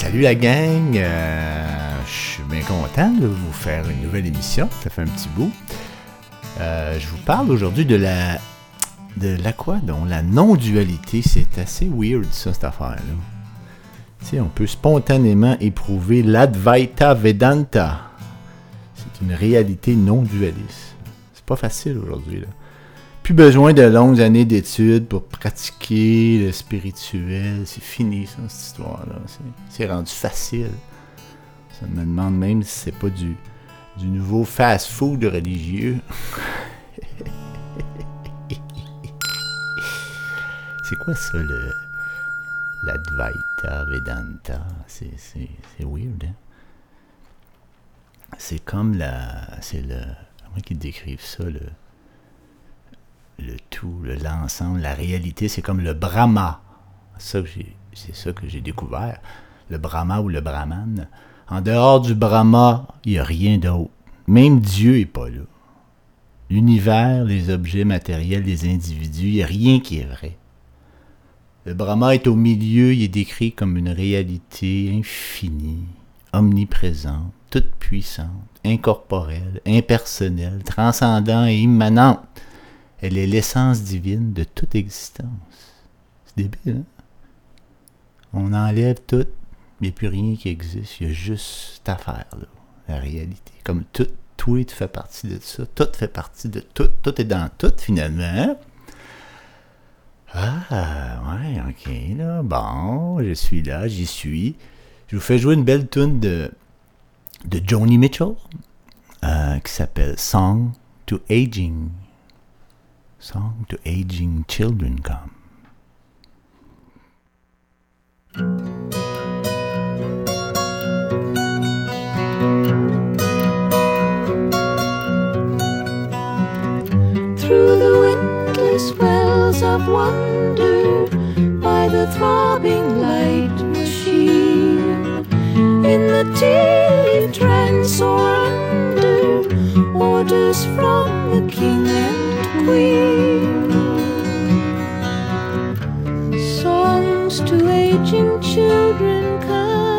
Salut la gang! Euh, je suis bien content de vous faire une nouvelle émission. Ça fait un petit bout. Euh, je vous parle aujourd'hui de la. De la quoi donc? La non-dualité. C'est assez weird, ça, cette affaire-là. Tu sais, on peut spontanément éprouver l'Advaita Vedanta. C'est une réalité non-dualiste. C'est pas facile aujourd'hui, là. Plus besoin de longues années d'études pour pratiquer le spirituel. C'est fini, ça, cette histoire-là. C'est rendu facile. Ça me demande même si c'est pas du, du nouveau fast-food religieux. c'est quoi ça, le. L'Advaita Vedanta? C'est weird, hein? C'est comme la. C'est le. Comment qu'ils décrivent ça, le le tout, l'ensemble, la réalité, c'est comme le Brahma. c'est ça que j'ai découvert. Le Brahma ou le Brahman. En dehors du Brahma, il n'y a rien d'autre. Même Dieu n'est pas là. L'univers, les objets matériels, les individus, il n'y a rien qui est vrai. Le Brahma est au milieu, il est décrit comme une réalité infinie, omniprésente, toute puissante, incorporelle, impersonnelle, transcendante et immanente. Elle est l'essence divine de toute existence. C'est débile, hein? On enlève tout, il n'y a plus rien qui existe. Il y a juste cette affaire-là, la réalité. Comme tout, tout fait partie de ça. Tout fait partie de tout. Tout est dans tout, finalement. Ah, ouais, ok, là. Bon, je suis là, j'y suis. Je vous fais jouer une belle tune de, de Joni Mitchell euh, qui s'appelle Song to Aging. Song to aging children come. Through the windless wells of wonder by the throbbing light machine in the deep trance or under orders from the king and queen. Songs to aging children Songs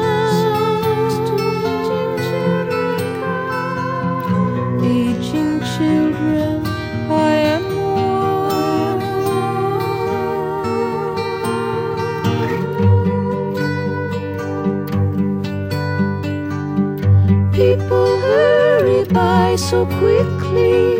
so quickly,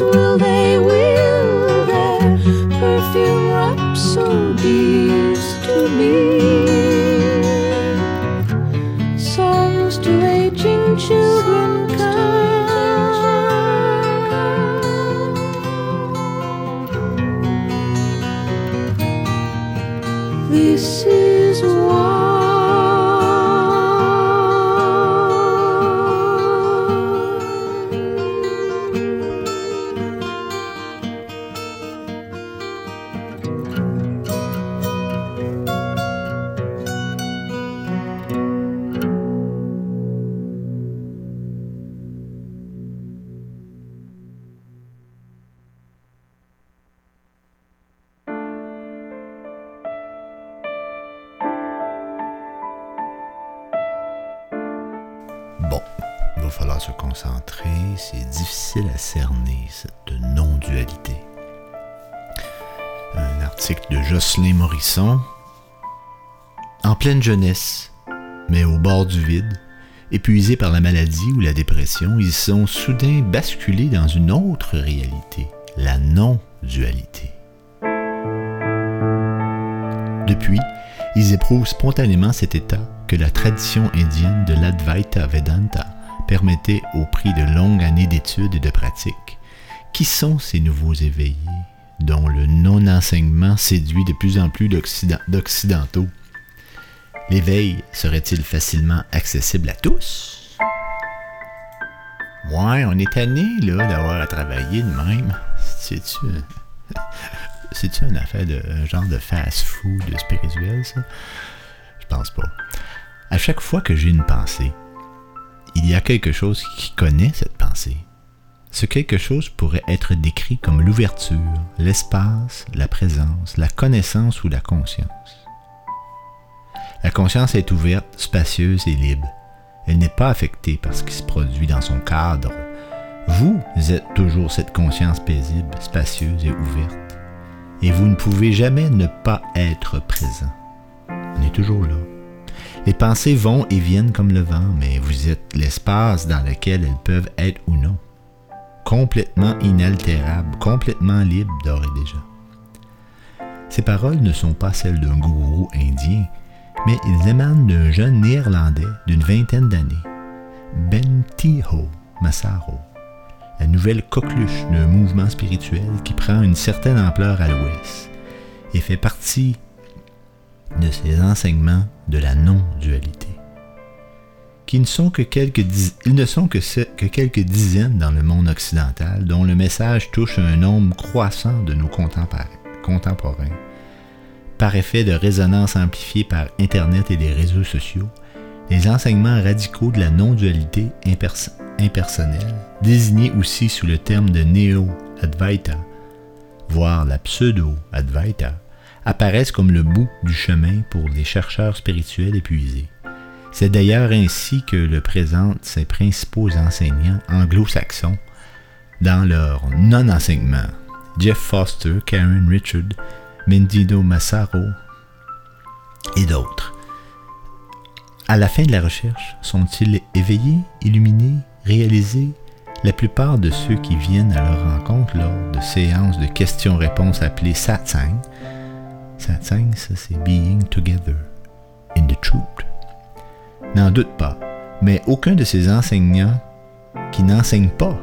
will épuisés par la maladie ou la dépression, ils sont soudain basculés dans une autre réalité, la non-dualité. Depuis, ils éprouvent spontanément cet état que la tradition indienne de l'Advaita Vedanta permettait au prix de longues années d'études et de pratiques. Qui sont ces nouveaux éveillés dont le non-enseignement séduit de plus en plus d'occidentaux? L'éveil serait-il facilement accessible à tous? Ouais, on est tanné, d'avoir à travailler de même. C'est-tu... C'est-tu une affaire de genre de fast-food spirituel, ça? Je pense pas. À chaque fois que j'ai une pensée, il y a quelque chose qui connaît cette pensée. Ce quelque chose pourrait être décrit comme l'ouverture, l'espace, la présence, la connaissance ou la conscience. La conscience est ouverte, spacieuse et libre. Elle n'est pas affectée par ce qui se produit dans son cadre. Vous êtes toujours cette conscience paisible, spacieuse et ouverte. Et vous ne pouvez jamais ne pas être présent. On est toujours là. Les pensées vont et viennent comme le vent, mais vous êtes l'espace dans lequel elles peuvent être ou non. Complètement inaltérables, complètement libres d'ores et déjà. Ces paroles ne sont pas celles d'un gourou indien, mais ils émanent d'un jeune néerlandais d'une vingtaine d'années, Bentiho Massaro, la nouvelle coqueluche d'un mouvement spirituel qui prend une certaine ampleur à l'ouest et fait partie de ces enseignements de la non-dualité, qui ne sont ils ne sont que quelques dizaines dans le monde occidental, dont le message touche un nombre croissant de nos contemporains par effet de résonance amplifiée par Internet et les réseaux sociaux, les enseignements radicaux de la non-dualité impersonnelle, désignés aussi sous le terme de néo-advaita, voire la pseudo-advaita, apparaissent comme le bout du chemin pour les chercheurs spirituels épuisés. C'est d'ailleurs ainsi que le présentent ses principaux enseignants anglo-saxons dans leur non-enseignement. Jeff Foster, Karen Richard, Mendino Massaro et d'autres. À la fin de la recherche, sont-ils éveillés, illuminés, réalisés? La plupart de ceux qui viennent à leur rencontre lors de séances de questions-réponses appelées satsang, satsang, ça c'est being together in the truth, n'en doute pas, mais aucun de ces enseignants qui n'enseignent pas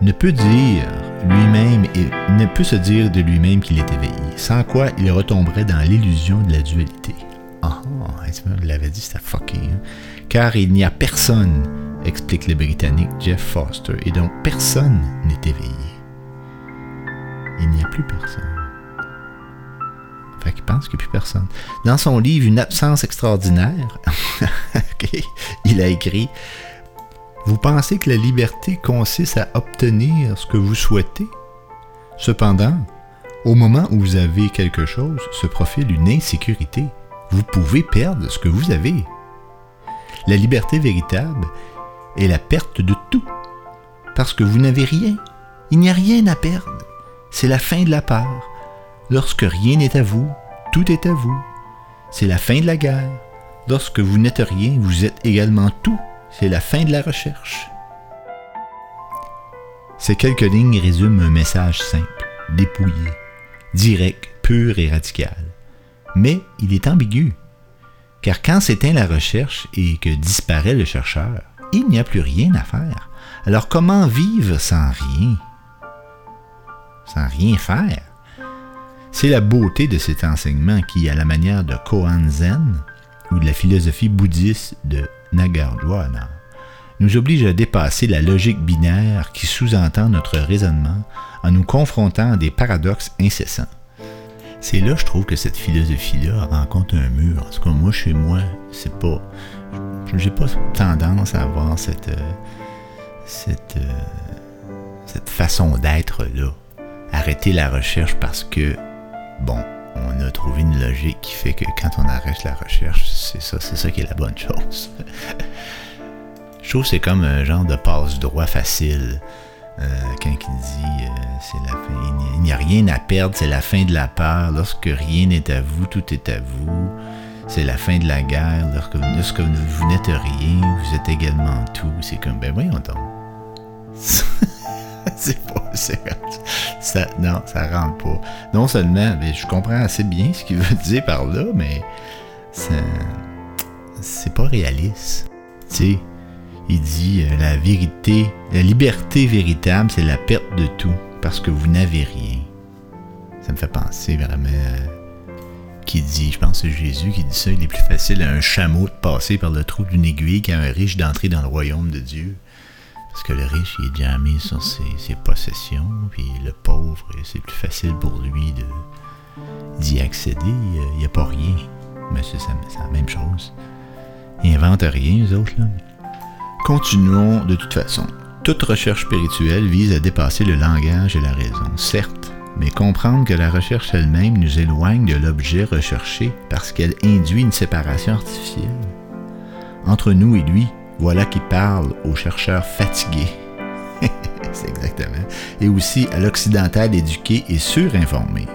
ne peut dire lui-même ne peut se dire de lui-même qu'il est éveillé, sans quoi il retomberait dans l'illusion de la dualité. Ah, oh, il l'avait dit, c'était fucké. Hein? Car il n'y a personne, explique le Britannique Jeff Foster, et donc personne n'est éveillé. Il n'y a plus personne. Fait qu'il pense qu'il n'y a plus personne. Dans son livre Une absence extraordinaire, il a écrit vous pensez que la liberté consiste à obtenir ce que vous souhaitez? Cependant, au moment où vous avez quelque chose, se profile une insécurité. Vous pouvez perdre ce que vous avez. La liberté véritable est la perte de tout, parce que vous n'avez rien. Il n'y a rien à perdre. C'est la fin de la part. Lorsque rien n'est à vous, tout est à vous. C'est la fin de la guerre. Lorsque vous n'êtes rien, vous êtes également tout c'est la fin de la recherche. Ces quelques lignes résument un message simple, dépouillé, direct, pur et radical. Mais il est ambigu, car quand s'éteint la recherche et que disparaît le chercheur, il n'y a plus rien à faire. Alors comment vivre sans rien? Sans rien faire? C'est la beauté de cet enseignement qui, à la manière de Koan Zen ou de la philosophie bouddhiste de Nagarjuna nous oblige à dépasser la logique binaire qui sous-entend notre raisonnement en nous confrontant à des paradoxes incessants. C'est là, je trouve, que cette philosophie-là rencontre un mur. En tout cas, moi, chez moi, c'est pas. J'ai pas tendance à avoir cette. Euh. Euh, cette façon d'être-là. Arrêter la recherche parce que. Bon, on a trouvé une logique qui fait que quand on arrête la recherche, c'est ça, c'est ça qui est la bonne chose. Je trouve c'est comme un genre de passe-droit facile. Euh, quand il dit euh, c'est la fin, il n'y a rien à perdre, c'est la fin de la peur. Lorsque rien n'est à vous, tout est à vous. C'est la fin de la guerre. Lorsque, lorsque vous n'êtes rien, vous êtes également tout. C'est comme, ben voyons donc. c'est pas. ça, non, ça rentre pas. Non seulement, mais je comprends assez bien ce qu'il veut dire par là, mais c'est pas réaliste. Tu sais, il dit euh, la vérité, la liberté véritable, c'est la perte de tout parce que vous n'avez rien. Ça me fait penser vraiment à- qui dit, je pense que c'est Jésus qui dit ça, il est plus facile à un chameau de passer par le trou d'une aiguille qu'à un riche d'entrer dans le royaume de Dieu. Parce que le riche, il est déjà mis sur ses, ses possessions, puis le pauvre, c'est plus facile pour lui d'y accéder. Il n'y a pas rien. Mais c'est c'est la même chose. Ils inventent rien, les autres, là. Continuons de toute façon. Toute recherche spirituelle vise à dépasser le langage et la raison, certes, mais comprendre que la recherche elle-même nous éloigne de l'objet recherché parce qu'elle induit une séparation artificielle. Entre nous et lui, voilà qui parle aux chercheurs fatigués. C'est exactement. Et aussi à l'occidental éduqué et surinformé.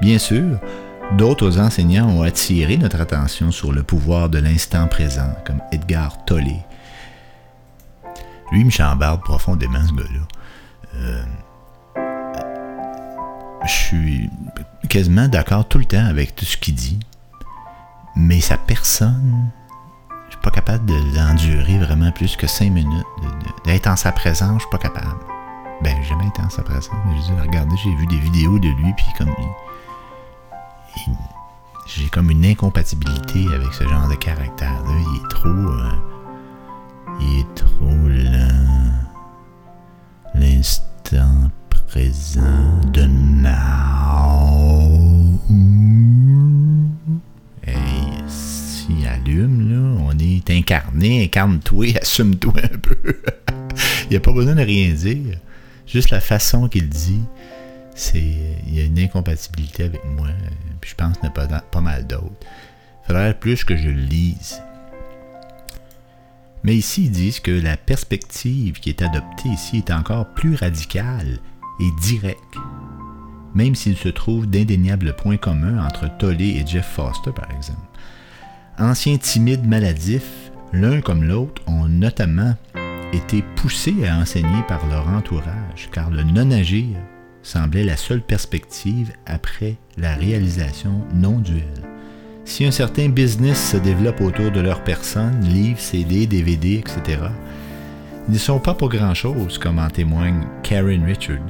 Bien sûr, d'autres enseignants ont attiré notre attention sur le pouvoir de l'instant présent, comme Edgar Tolle. Lui, me chambarde profondément, ce gars-là. Euh, je suis quasiment d'accord tout le temps avec tout ce qu'il dit, mais sa personne, pas capable de l'endurer vraiment plus que cinq minutes. D'être en sa présence, je suis pas capable. Ben, j'ai jamais été en sa présence, je regardez, j'ai vu des vidéos de lui, puis comme j'ai comme une incompatibilité avec ce genre de caractère-là. Il est trop. euh, il est trop lent. L'instant présent de now. Incarné, incarne-toi, assume-toi un peu. il n'y a pas besoin de rien dire. Juste la façon qu'il dit, c'est il y a une incompatibilité avec moi. Puis je pense qu'il y en a pas, pas mal d'autres. Il faudrait plus que je le lise. Mais ici, ils disent que la perspective qui est adoptée ici est encore plus radicale et directe. Même s'il se trouve d'indéniables points communs entre Tolle et Jeff Foster, par exemple. Anciens timides maladifs, l'un comme l'autre ont notamment été poussés à enseigner par leur entourage, car le non-agir semblait la seule perspective après la réalisation non duelle. Si un certain business se développe autour de leur personne, livres, CD, DVD, etc., ils ne sont pas pour grand-chose, comme en témoigne Karen Richard.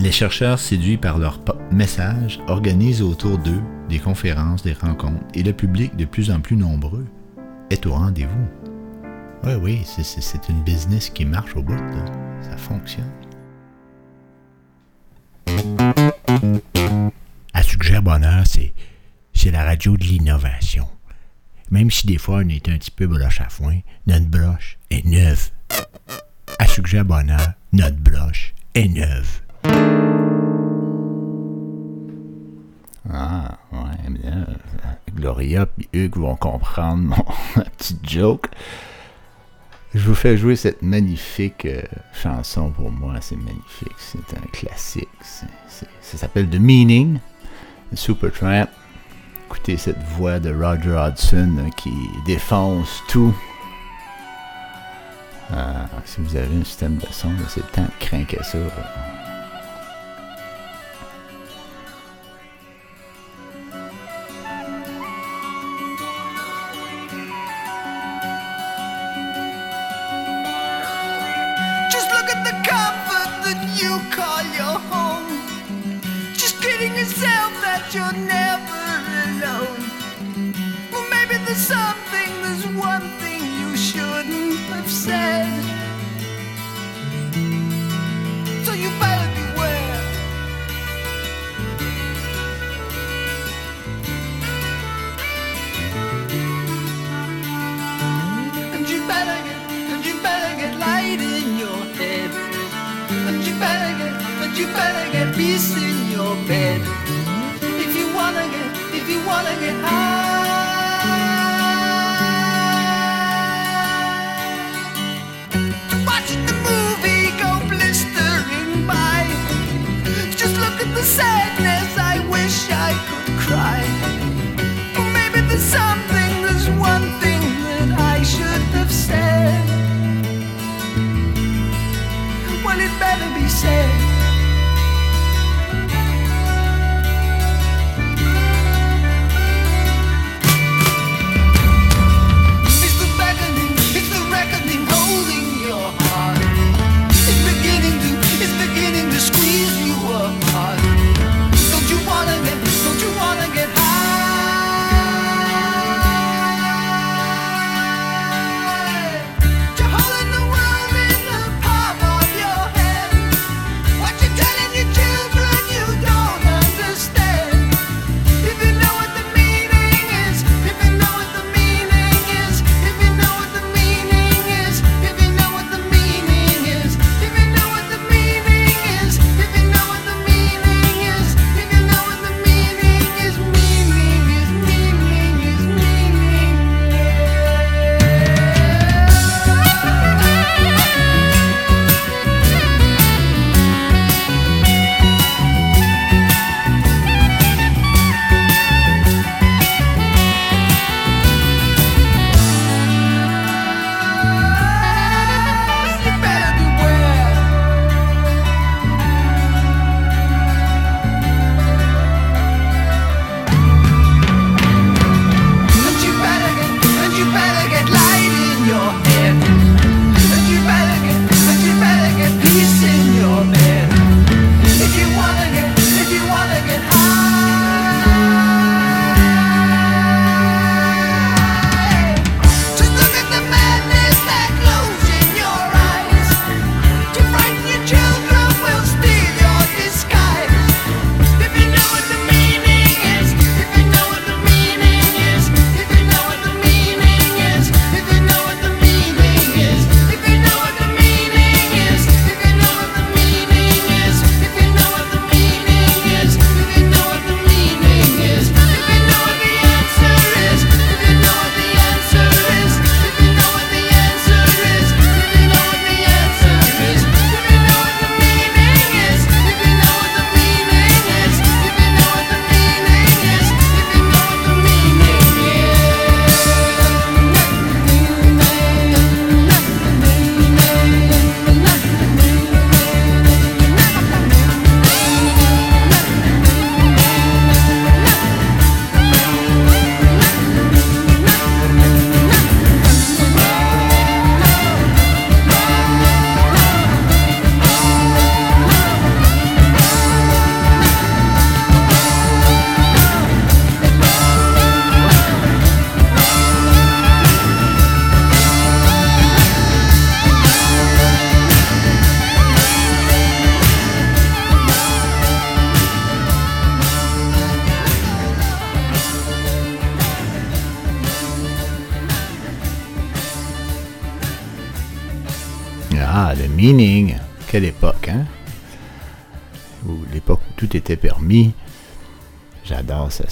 Les chercheurs séduits par leur message organisent autour d'eux des conférences, des rencontres, et le public de plus en plus nombreux est au rendez-vous. Oui, oui, c'est- une business qui marche au bout, là. ça fonctionne. À Suggère Bonheur, c'est la radio de l'innovation. Même si des fois on est un petit peu broche à foin, notre broche est neuve. À Suggère Bonheur, notre broche est neuve. Ah, ouais, bien. Gloria et Hugues vont comprendre mon ma petite joke. Je vous fais jouer cette magnifique euh, chanson pour moi. C'est magnifique. C'est un classique. Ça s'appelle The Meaning, Supertramp. Écoutez cette voix de Roger Hodgson euh, qui défonce tout. Ah, si vous avez un système de son, c'est le temps de craquer ça. You call your home. Just kidding yourself that you're never alone. Well, maybe there's something, there's one thing you shouldn't have said.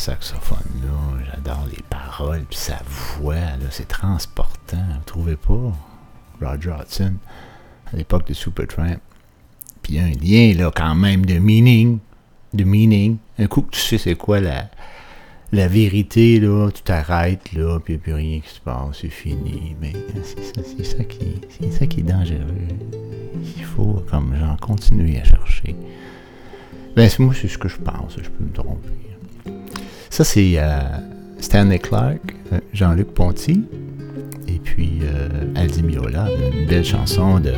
saxophone, là. J'adore les paroles, puis sa voix, là. C'est transportant, vous trouvez pas? Roger Hudson, à l'époque de Supertramp. Puis il y a un lien, là, quand même, de meaning. De meaning. Un coup que tu sais c'est quoi la, la vérité, là, tu t'arrêtes, là, puis a plus rien qui se passe, c'est fini. Mais c'est ça, c'est ça, qui, c'est ça qui est dangereux. Il faut, comme j'en continuer à chercher. Ben, moi, c'est ce que je pense, je peux me tromper. Ça, c'est euh, Stanley Clark, euh, Jean-Luc Ponty, et puis euh, Aldi Miola, une belle chanson de,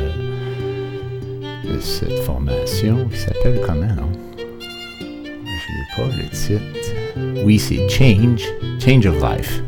cette formation qui s'appelle comment, non? Je n'ai pas le titre. Oui, c'est Change, Change of Life.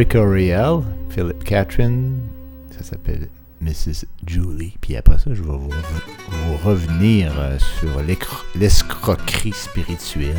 Larry Coryell, Philip Catherine, ça s'appelle Mrs. Julie. Puis après ça, je vais vous, vous revenir euh, sur l'escroquerie spirituelle.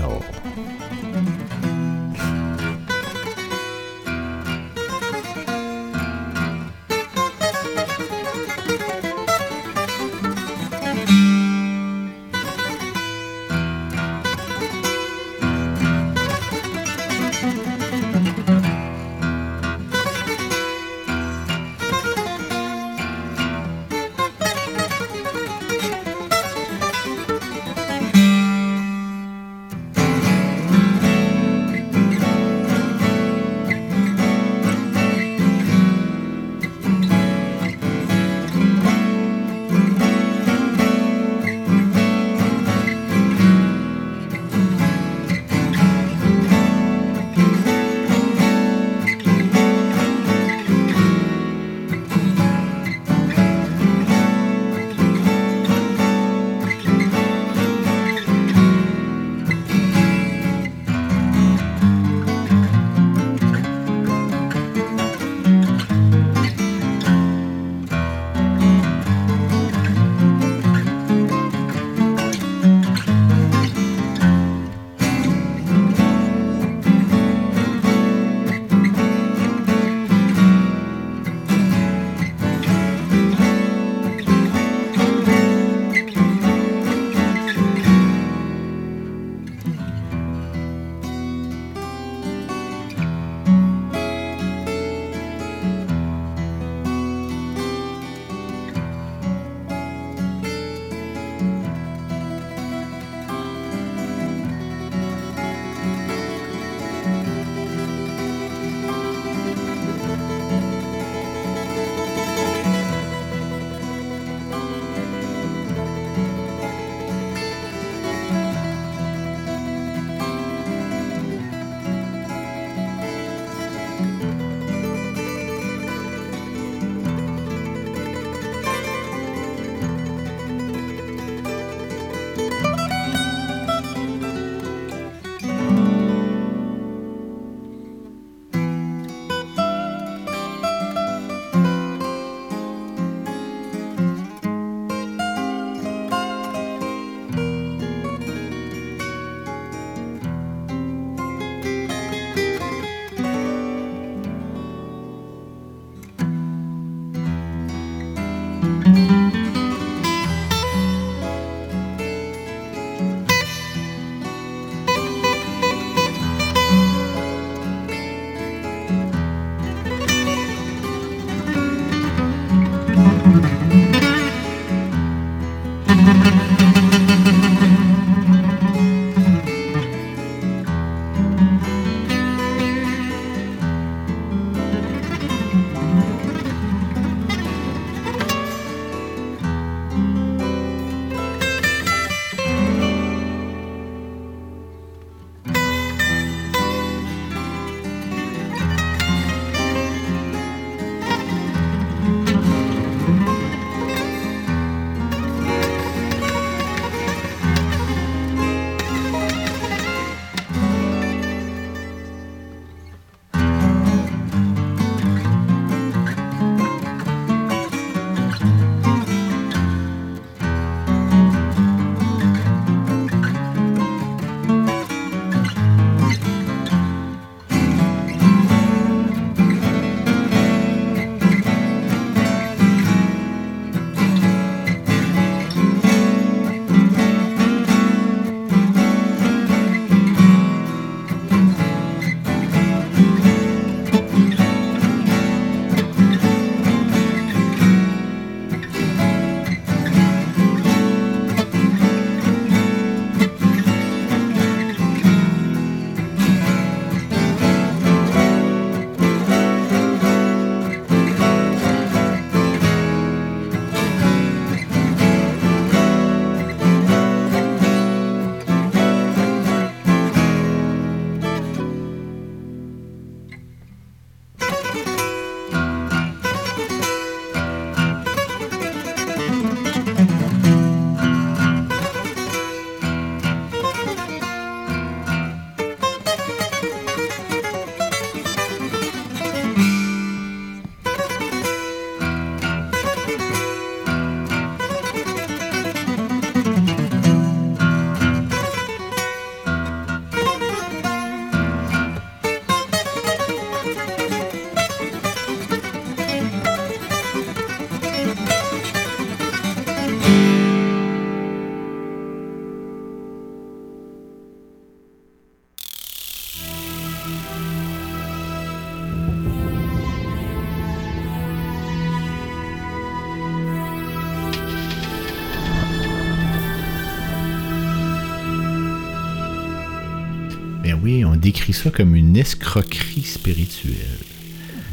Décrit ça comme une escroquerie spirituelle.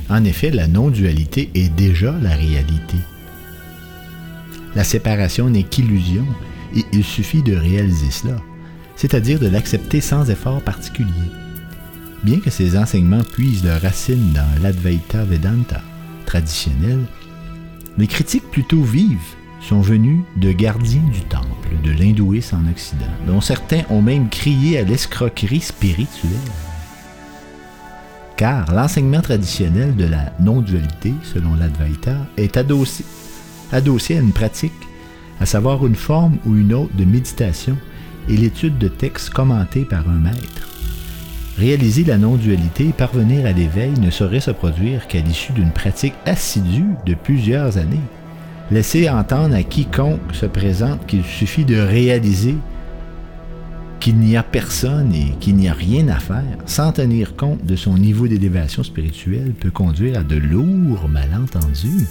En effet, la non-dualité est déjà la réalité. La séparation n'est qu'illusion et il suffit de réaliser cela, c'est-à-dire de l'accepter sans effort particulier. Bien que ces enseignements puisent leurs racines dans l'Advaita Vedanta traditionnel, les critiques plutôt vives sont venus de gardiens du temple de l'hindouisme en Occident, dont certains ont même crié à l'escroquerie spirituelle. Car l'enseignement traditionnel de la non-dualité, selon l'Advaita, est adossé, adossé à une pratique, à savoir une forme ou une autre de méditation et l'étude de textes commentés par un maître. Réaliser la non-dualité et parvenir à l'éveil ne saurait se produire qu'à l'issue d'une pratique assidue de plusieurs années. Laissez entendre à quiconque se présente qu'il suffit de réaliser qu'il n'y a personne et qu'il n'y a rien à faire, sans tenir compte de son niveau d'élévation spirituelle, peut conduire à de lourds malentendus.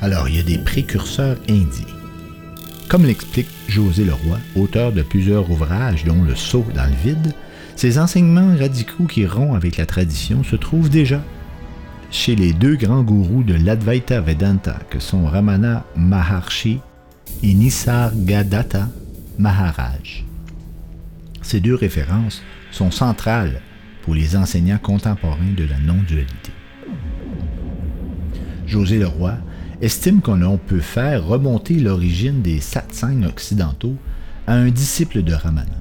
Alors, il y a des précurseurs indiens. Comme l'explique José Leroy, auteur de plusieurs ouvrages dont Le saut dans le vide, ces enseignements radicaux qui rompent avec la tradition se trouvent déjà chez les deux grands gourous de l'Advaita Vedanta que sont Ramana Maharshi et Nisargadatta Maharaj. Ces deux références sont centrales pour les enseignants contemporains de la non-dualité. José Leroy estime qu'on peut faire remonter l'origine des satsangs occidentaux à un disciple de Ramana,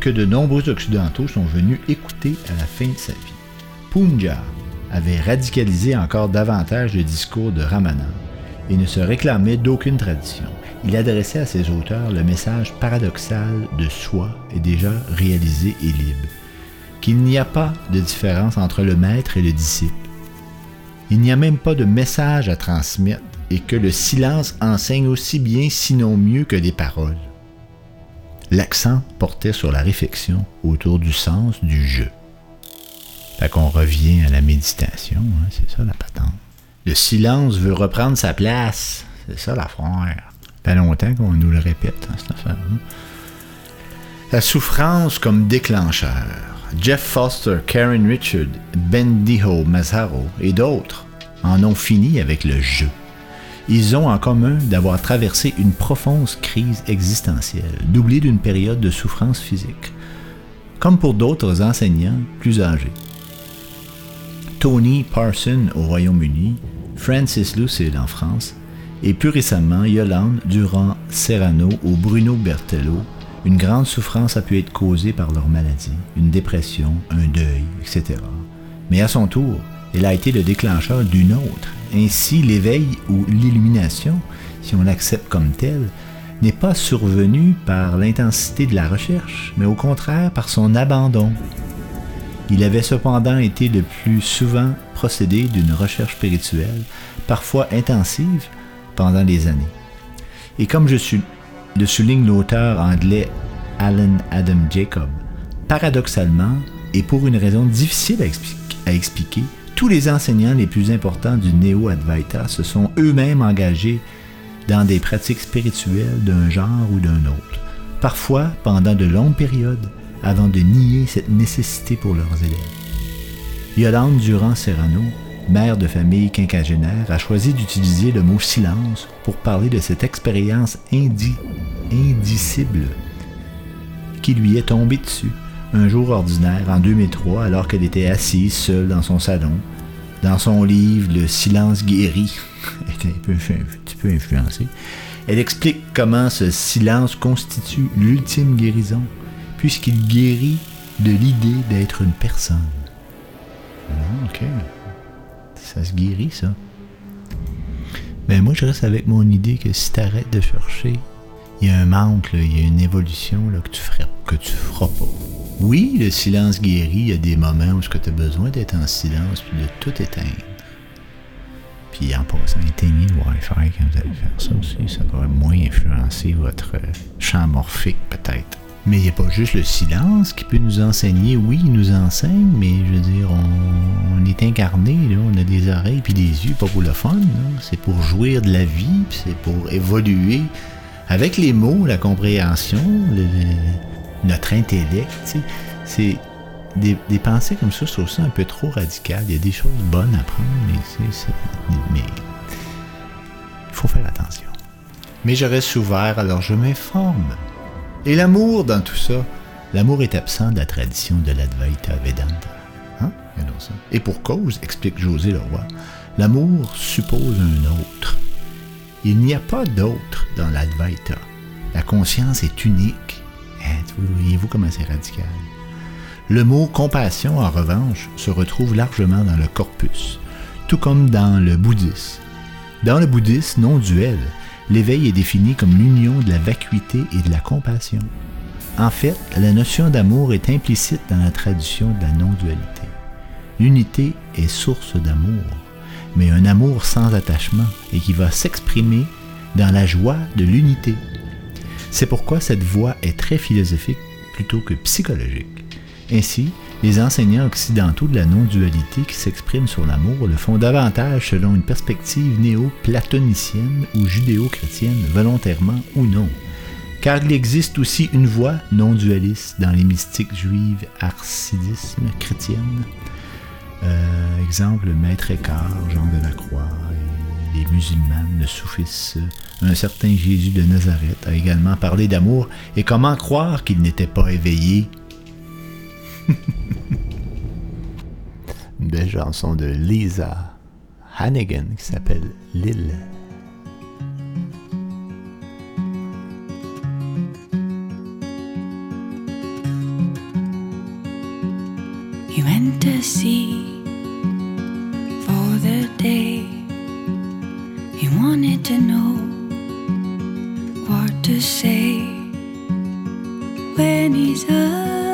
que de nombreux occidentaux sont venus écouter à la fin de sa vie. Punjab avait radicalisé encore davantage le discours de Ramana et ne se réclamait d'aucune tradition. Il adressait à ses auteurs le message paradoxal de soi est déjà réalisé et libre, qu'il n'y a pas de différence entre le maître et le disciple. Il n'y a même pas de message à transmettre et que le silence enseigne aussi bien, sinon mieux que les paroles. L'accent portait sur la réflexion autour du sens du jeu. Fait qu'on revient à la méditation, hein, c'est ça la patente. Le silence veut reprendre sa place. C'est ça l'affaire. Fait longtemps qu'on nous le répète, hein, cette affaire-là. La souffrance comme déclencheur. Jeff Foster, Karen Richard, Bendijo Mazzaro et d'autres en ont fini avec le jeu. Ils ont en commun d'avoir traversé une profonde crise existentielle, doublée d'une période de souffrance physique, comme pour d'autres enseignants plus âgés. Tony Parson au Royaume-Uni, Francis Lucid en France, et plus récemment Yolande Durand Serrano ou Bruno Bertello, une grande souffrance a pu être causée par leur maladie, une dépression, un deuil, etc. Mais à son tour, elle a été le déclencheur d'une autre. Ainsi, l'éveil ou l'illumination, si on l'accepte comme tel, n'est pas survenu par l'intensité de la recherche, mais au contraire par son abandon, il avait cependant été le plus souvent procédé d'une recherche spirituelle, parfois intensive, pendant des années. Et comme le souligne l'auteur anglais Alan Adam Jacob, paradoxalement, et pour une raison difficile à, à expliquer, tous les enseignants les plus importants du Néo-Advaita se sont eux-mêmes engagés dans des pratiques spirituelles d'un genre ou d'un autre, parfois pendant de longues périodes, avant de nier cette nécessité pour leurs élèves. Yolande Durand-Serrano, mère de famille quinquagénaire, a choisi d'utiliser le mot silence pour parler de cette expérience indi indicible qui lui est tombée dessus un jour ordinaire en 2003 alors qu'elle était assise seule dans son salon. Dans son livre Le silence guéri, elle était un, peu, elle explique comment ce silence constitue l'ultime guérison puisqu'il guérit de l'idée d'être une personne. Ah, ok. Ça se guérit, ça. Mais moi, je reste avec mon idée que si tu arrêtes de chercher, il y a un manque, il y a une évolution que tu feras, que tu feras pas. Oui, le silence guérit, il y a des moments où tu as besoin d'être en silence puis de tout éteindre. Puis en passant, éteignez le Wi-Fi quand vous allez faire ça aussi. Ça va moins influencer votre champ morphique, peut-être. Mais il n'y a pas juste le silence qui peut nous enseigner. Oui, il nous enseigne, mais je veux dire, on, est incarné, on a des oreilles puis des yeux, pas pour le fun. C'est pour jouir de la vie, c'est pour évoluer avec les mots, la compréhension, notre intellect. C'est des, pensées comme ça, je trouve ça un peu trop radical. Il y a des choses bonnes à prendre, mais il faut faire attention. Mais je reste ouvert, alors je m'informe. Et l'amour dans tout ça, l'amour est absent de la tradition de l'Advaita Vedanta. Hein? Et pour cause, explique José Leroy, l'amour suppose un autre. Il n'y a pas d'autre dans l'Advaita. La conscience est unique. Hein, Voyez-vous comment c'est radical? Le mot compassion, en revanche, se retrouve largement dans le corpus, tout comme dans le bouddhisme. Dans le bouddhisme non duel, l'éveil est défini comme l'union de la vacuité et de la compassion. En fait, la notion d'amour est implicite dans la tradition de la non-dualité. L'unité est source d'amour, mais un amour sans attachement et qui va s'exprimer dans la joie de l'unité. C'est pourquoi cette voie est très philosophique plutôt que psychologique. Ainsi, les enseignants occidentaux de la non-dualité qui s'expriment sur l'amour le font davantage selon une perspective néo-platonicienne ou judéo-chrétienne, volontairement ou non. Car il existe aussi une voie non-dualiste dans les mystiques juives arsidisme chrétienne. Euh, exemple, Maître Écart, Jean de la Croix, les musulmanes, le soufisme. Un certain Jésus de Nazareth a également parlé d'amour, et comment croire qu'il n'était pas éveillé Une belle chanson de Lisa Hannigan qui s'appelle L'île. He went to sea for the day. He wanted to know what to say when he's asked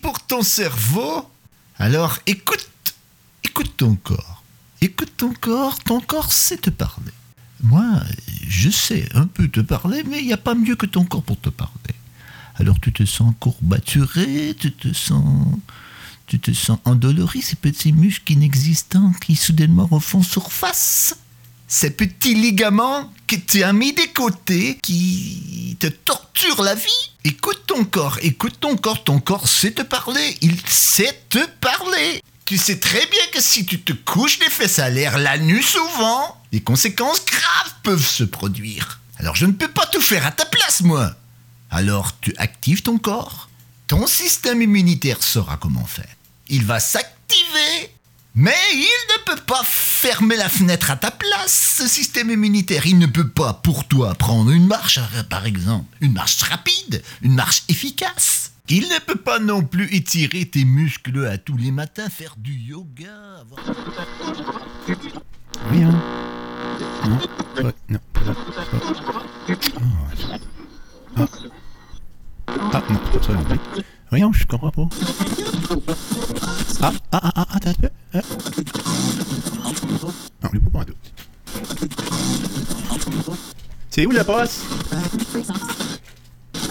pour ton cerveau Alors écoute, écoute ton corps. Écoute ton corps, ton corps sait te parler. Moi, je sais un peu te parler, mais il n'y a pas mieux que ton corps pour te parler. Alors tu te sens courbaturé, tu te sens... Tu te sens endolori, ces petits muscles inexistants qui soudainement refont surface. Ces petits ligaments que tu as mis des côtés qui te torturent la vie. Écoute ton corps, écoute ton corps, ton corps sait te parler, il sait te parler. Tu sais très bien que si tu te couches les fesses à l'air la nuit souvent, des conséquences graves peuvent se produire. Alors je ne peux pas tout faire à ta place, moi. Alors tu actives ton corps, ton système immunitaire saura comment faire. Il va s'activer, mais il ne peut pas fermer la fenêtre à ta place, ce système immunitaire. Il ne peut pas pour toi prendre une marche, par exemple, une marche rapide, une marche efficace. Il ne peut pas non plus étirer tes muscles à tous les matins, faire du yoga. avoir- Oui, hein? Non, pas- non. Ah, ah. Non, pas ça. Voyons, je comprends pas. Ah, ah, ah, ah, attends un peu. Ah. Non, lui pas en doute. C'est où le poste?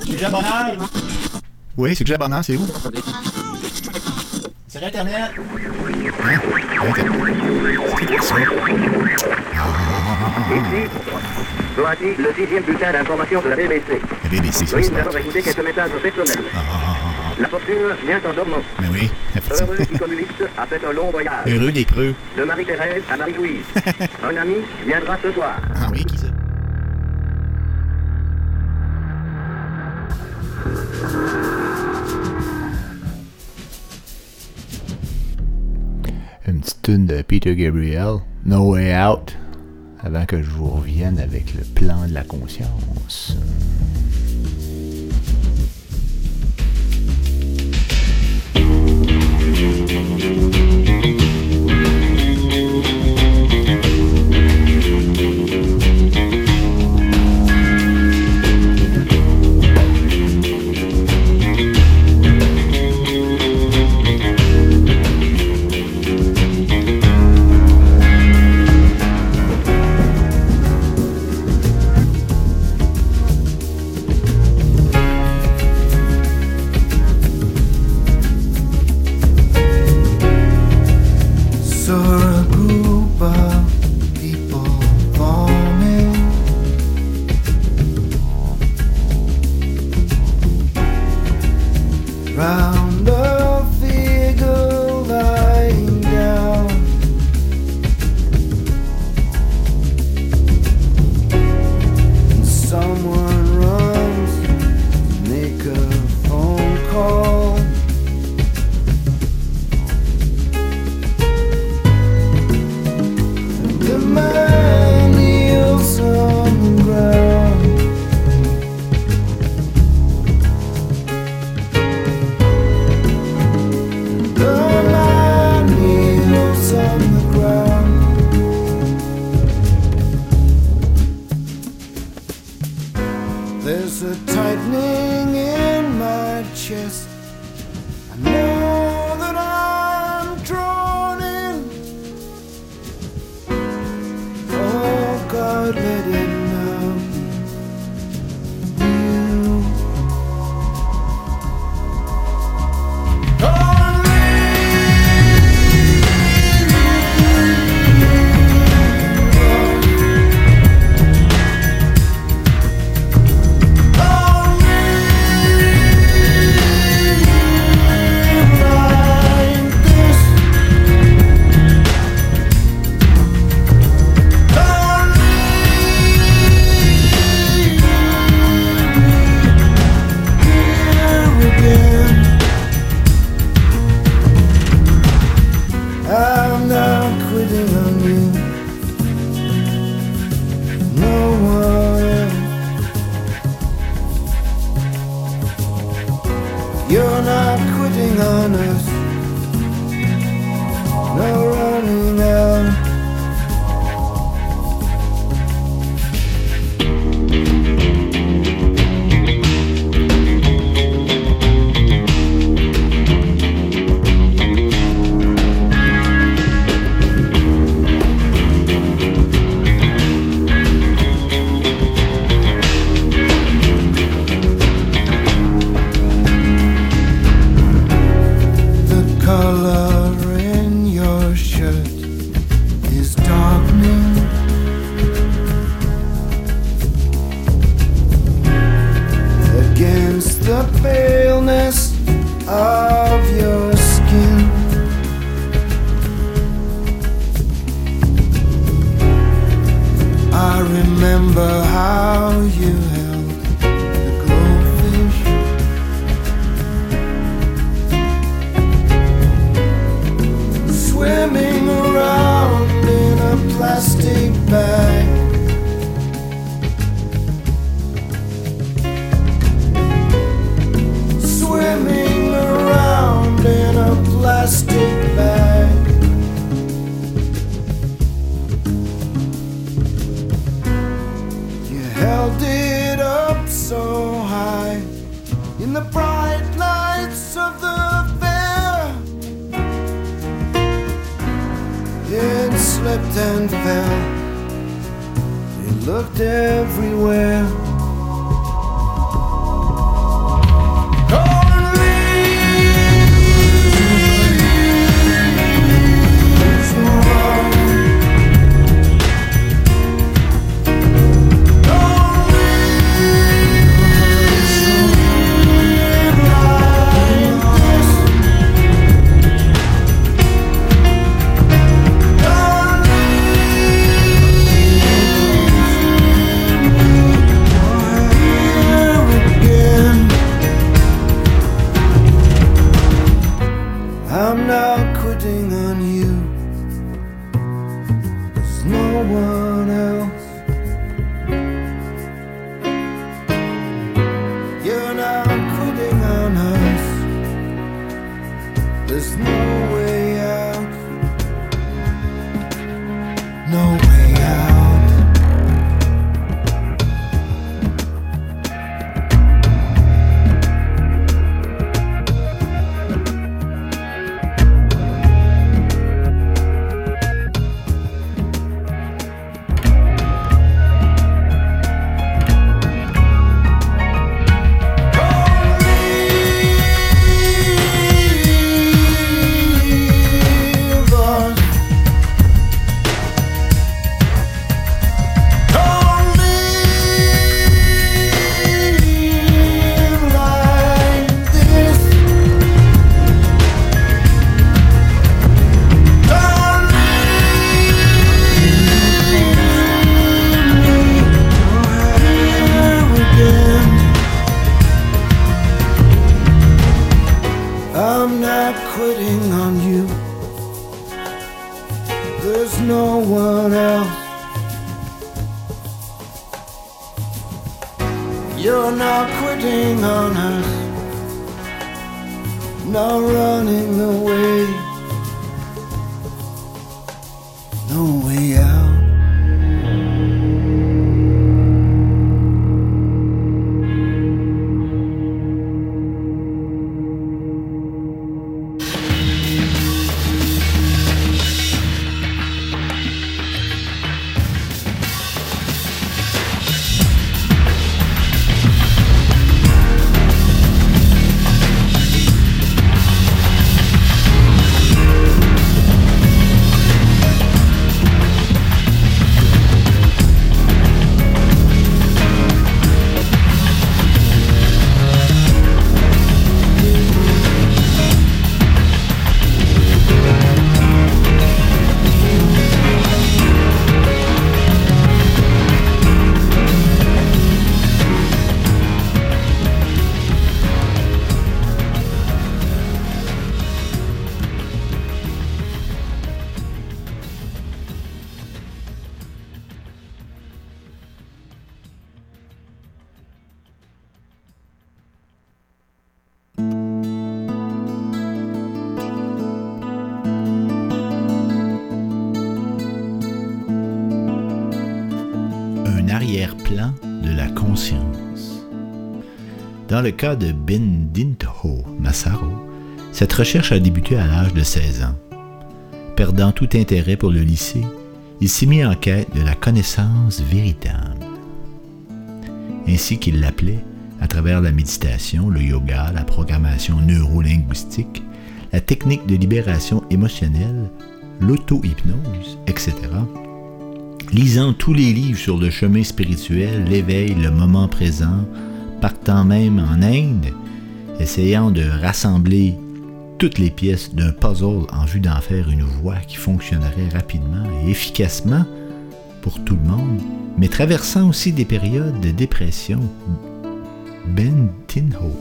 C'est Bonheur? Oui, c'est que Bonheur, c'est où? C'est Internet. Hein? Internet. C'est quoi ça? Voici le sixième bulletin d'information de la BBC. La BBC, ça, Oui, c'est nous allons écouter quelques messages personnels. La fortune vient en augmentant. Mais oui, Heureux qui communiste a fait un long voyage. Heureux des creux. De Marie-Thérèse à Marie-Louise. un ami viendra ce soir. Ah oui, qui ça? Une petite tune de Peter Gabriel, No Way Out, avant que je vous revienne avec le plan de la conscience. There's no Dans le cas de Bindinto Massaro, cette recherche a débuté à l'âge de 16 ans. Perdant tout intérêt pour le lycée, il s'est mis en quête de la connaissance véritable. Ainsi qu'il l'appelait, à travers la méditation, le yoga, la programmation neurolinguistique, la technique de libération émotionnelle, l'auto-hypnose, etc. Lisant tous les livres sur le chemin spirituel, l'éveil, le moment présent, partant même en Inde, essayant de rassembler toutes les pièces d'un puzzle en vue d'en faire une voie qui fonctionnerait rapidement et efficacement pour tout le monde, mais traversant aussi des périodes de dépression, Ben Tinho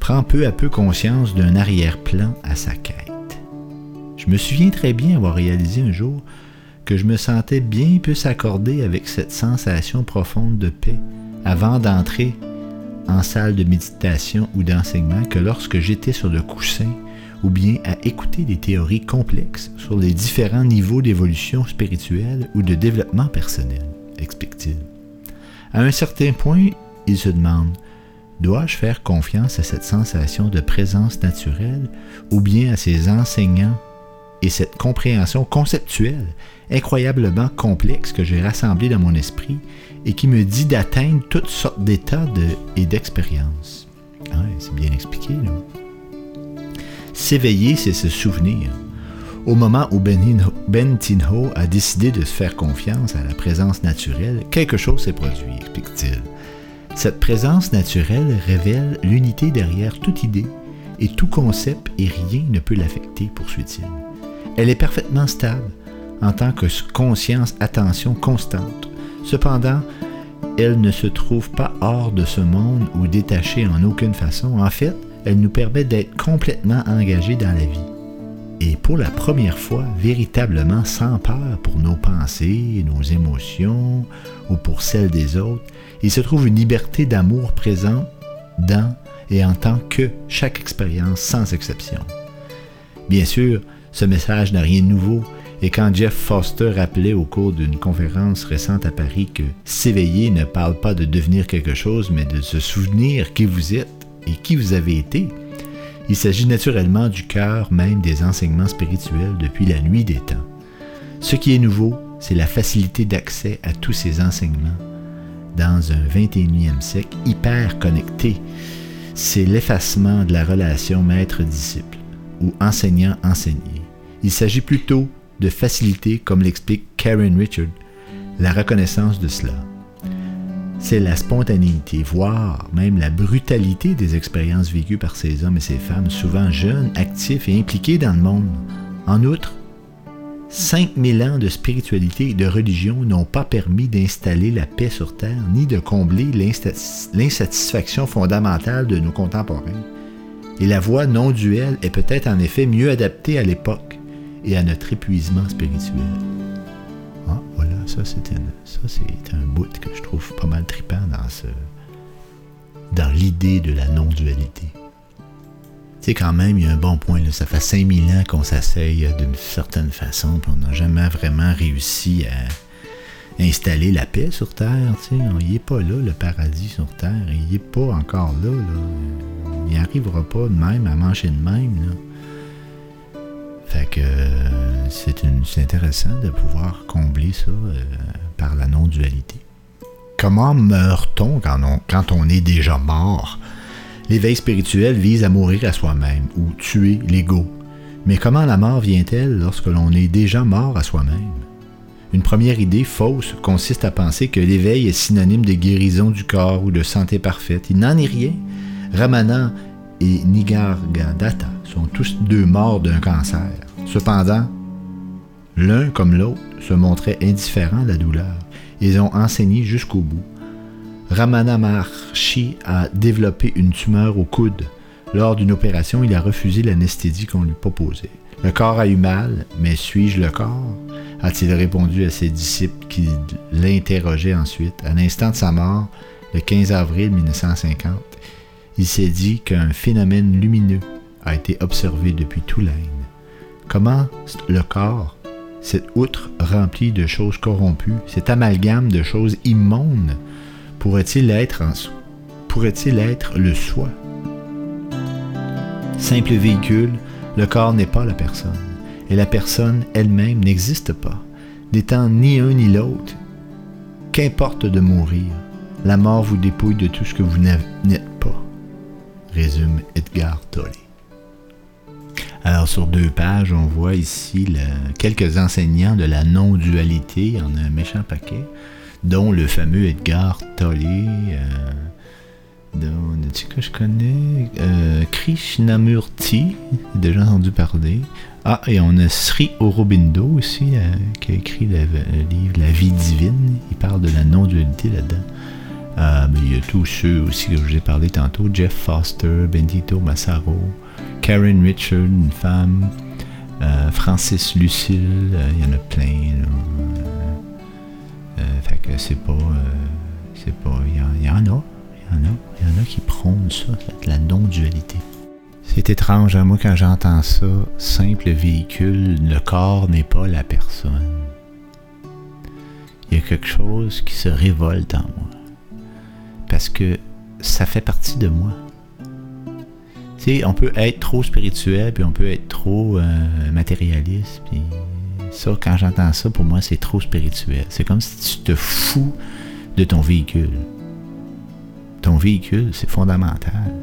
prend peu à peu conscience d'un arrière-plan à sa quête. Je me souviens très bien avoir réalisé un jour que je me sentais bien plus accordé avec cette sensation profonde de paix avant d'entrer en salle de méditation ou d'enseignement que lorsque j'étais sur le coussin ou bien à écouter des théories complexes sur les différents niveaux d'évolution spirituelle ou de développement personnel, explique-t-il. À un certain point, il se demande Dois-je faire confiance à cette sensation de présence naturelle ou bien à ces enseignants et cette compréhension conceptuelle incroyablement complexe que j'ai rassemblée dans mon esprit et qui me dit d'atteindre toutes sortes d'états et d'expériences. Ah c'est bien expliqué, là. S'éveiller, c'est se souvenir. Au moment où Ben, ben Tinho a décidé de se faire confiance à la présence naturelle, quelque chose s'est produit, explique-t-il. Cette présence naturelle révèle l'unité derrière toute idée et tout concept et rien ne peut l'affecter, poursuit-il. Elle est parfaitement stable en tant que conscience-attention constante. Cependant, elle ne se trouve pas hors de ce monde ou détachée en aucune façon. En fait, elle nous permet d'être complètement engagés dans la vie. Et pour la première fois, véritablement sans peur pour nos pensées, nos émotions ou pour celles des autres, il se trouve une liberté d'amour présente dans et en tant que chaque expérience sans exception. Bien sûr, ce message n'a rien de nouveau, et quand Jeff Foster rappelait au cours d'une conférence récente à Paris que s'éveiller ne parle pas de devenir quelque chose, mais de se souvenir qui vous êtes et qui vous avez été, il s'agit naturellement du cœur même des enseignements spirituels depuis la nuit des temps. Ce qui est nouveau, c'est la facilité d'accès à tous ces enseignements dans un 21e siècle hyper connecté. C'est l'effacement de la relation maître-disciple ou enseignant-enseigné. Il s'agit plutôt de faciliter, comme l'explique Karen Richard, la reconnaissance de cela. C'est la spontanéité, voire même la brutalité des expériences vécues par ces hommes et ces femmes, souvent jeunes, actifs et impliqués dans le monde. En outre, 5000 ans de spiritualité et de religion n'ont pas permis d'installer la paix sur Terre, ni de combler l'insatisfaction fondamentale de nos contemporains. Et la voie non duelle est peut-être en effet mieux adaptée à l'époque et à notre épuisement spirituel. Ah, voilà, ça c'est un, bout que je trouve pas mal trippant dans ce dans l'idée de la non-dualité. Tu sais, quand même, il y a un bon point. Là. Ça fait 5000 ans qu'on s'asseye d'une certaine façon, puis on n'a jamais vraiment réussi à installer la paix sur Terre. Tu sais. On n'y est pas là, le paradis sur Terre. Il n'est pas encore là. là. Il n'y arrivera pas de même à manger de même. Euh, c'est, intéressant de pouvoir combler ça euh, par la non-dualité. Comment meurt-on quand on, quand on est déjà mort? L'éveil spirituel vise à mourir à soi-même ou tuer l'ego. Mais comment la mort vient-elle lorsque l'on est déjà mort à soi-même? Une première idée fausse consiste à penser que l'éveil est synonyme de guérison du corps ou de santé parfaite. Il n'en est rien. Ramana et Nigargadatta sont tous deux morts d'un cancer. Cependant, l'un comme l'autre se montraient indifférents à la douleur. Ils ont enseigné jusqu'au bout. Ramana Maharshi a développé une tumeur au coude. Lors d'une opération, il a refusé l'anesthésie qu'on lui proposait. Le corps a eu mal, mais suis-je le corps? A-t-il répondu à ses disciples qui l'interrogeaient ensuite. À l'instant de sa mort, le 15 avril 1950, il s'est dit qu'un phénomène lumineux a été observé depuis Toulaine. Comment le corps, cette outre remplie de choses corrompues, cet amalgame de choses immondes, pourrait-il être, en, pourrait-il être le soi? Simple véhicule, le corps n'est pas la personne, et la personne elle-même n'existe pas, n'étant ni un ni l'autre. Qu'importe de mourir, la mort vous dépouille de tout ce que vous n'êtes pas, résume Edgar Tolle. Alors sur deux pages, on voit ici quelques enseignants de la non-dualité, en un méchant paquet, dont le fameux Edgar Tolle, euh, dont, tu que je connais, euh, Krishnamurti, déjà entendu parler. Ah, et on a Sri Aurobindo aussi, euh, qui a écrit le livre La vie divine, il parle de la non-dualité là-dedans. Euh, mais il y a tous ceux aussi que je vous ai parlé tantôt, Jeff Foster, Benedito Massaro, Karen Richard, une femme, euh, Francis Lucille, euh, il y en a plein. que c'est pas. c'est pas. Il y, y en a. Il y en a. Il y en a qui prônent ça, la non-dualité. C'est étrange, hein, moi, quand j'entends ça, simple véhicule, le corps n'est pas la personne. Il y a quelque chose qui se révolte en moi. Parce que ça fait partie de moi. Tu sais, on peut être trop spirituel, puis on peut être trop euh, matérialiste, puis ça, quand j'entends ça, pour moi, c'est trop spirituel. C'est comme si tu te fous de ton véhicule. Ton véhicule, c'est fondamental.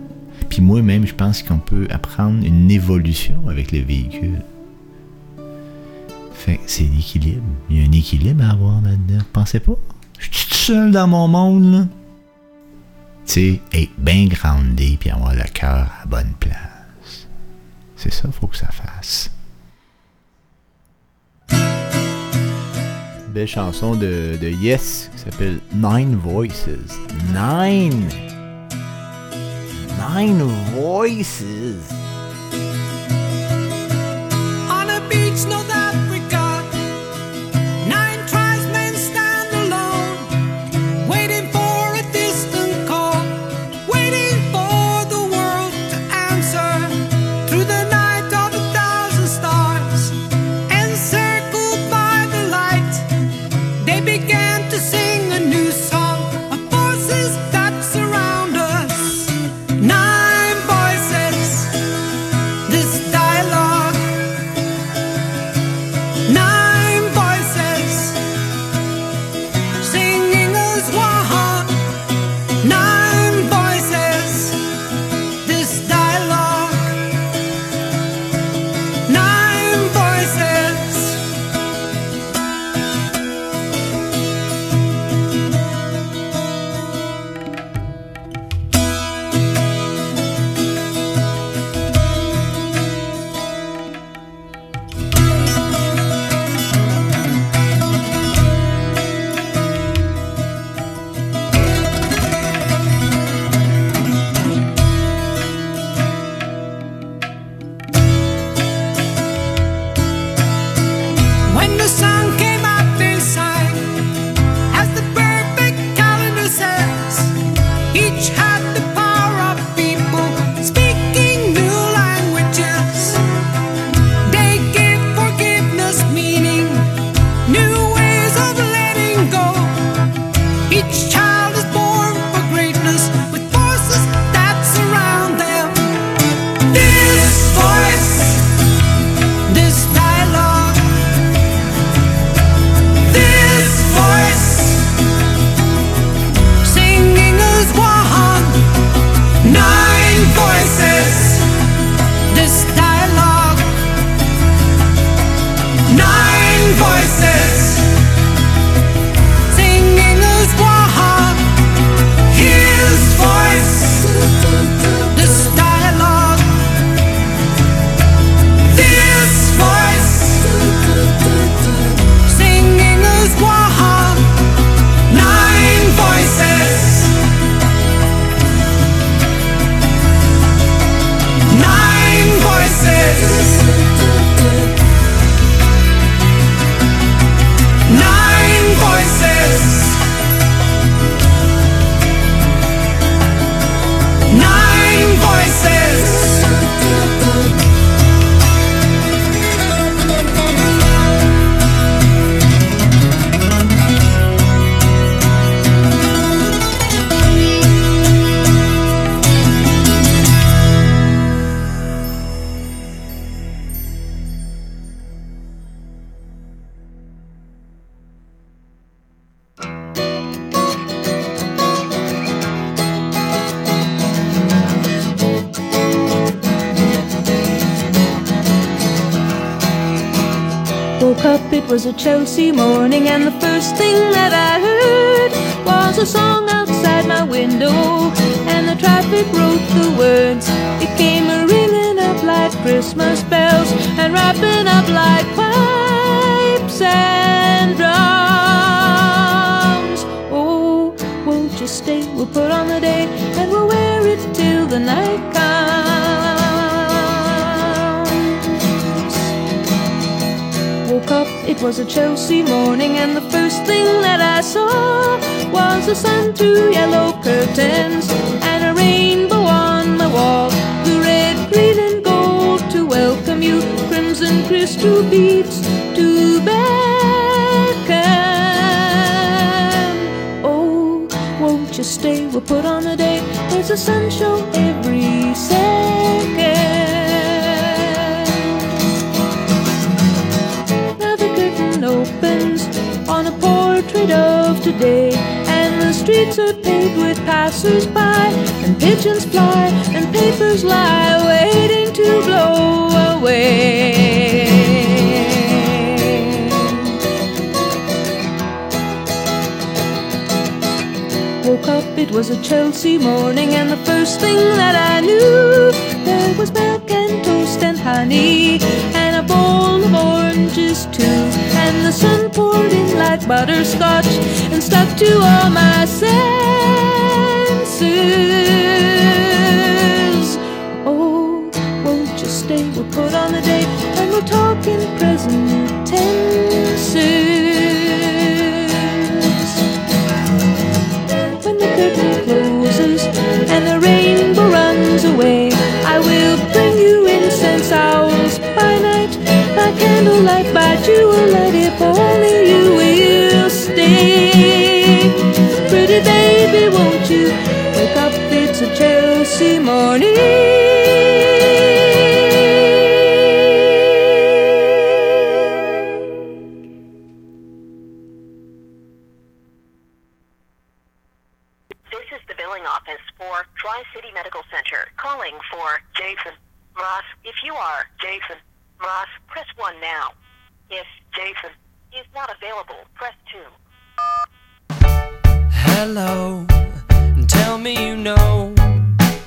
Puis moi-même, je pense qu'on peut apprendre une évolution avec le véhicule. Fait que c'est l'équilibre. Il y a un équilibre à avoir là-dedans. Pensez pas? Je suis tout seul dans mon monde, là. Tu sais, être bien groundé puis avoir le cœur à bonne place. C'est ça, faut que ça fasse. Belle chanson de, de Yes qui s'appelle Nine Voices. Nine! Nine Voices! On Chelsea morning, and the first thing that I heard was a song outside my window, and the traffic wrote the words. It came a ringing up like Christmas bells, and wrapping up like was a Chelsea morning, and the first thing that I saw was the sun through yellow curtains and a rainbow on the wall. The red, green, and gold to welcome you, crimson crystal beads to beckon. Oh, won't you stay? We'll put on a day. There's a sun show every portrait of today, and the streets are paved with passers-by, and pigeons fly, and papers lie waiting to blow away. Woke up, it was a Chelsea morning, and the first thing that I knew, there was milk and toast and honey, and a bowl of oranges too. And the sun poured in like butterscotch and stuck to all my senses. Oh, won't you stay? We'll put on the day, and we'll talk in present by candlelight, by jewellight, if only you will stay. Pretty baby, won't you wake up? It's a Chelsea morning. This is the billing office for Tri City Medical Center. Calling for Jason Ross. If you are Jason Ross, press 1 now. If Jason is not available, press 2. Hello, tell me you know.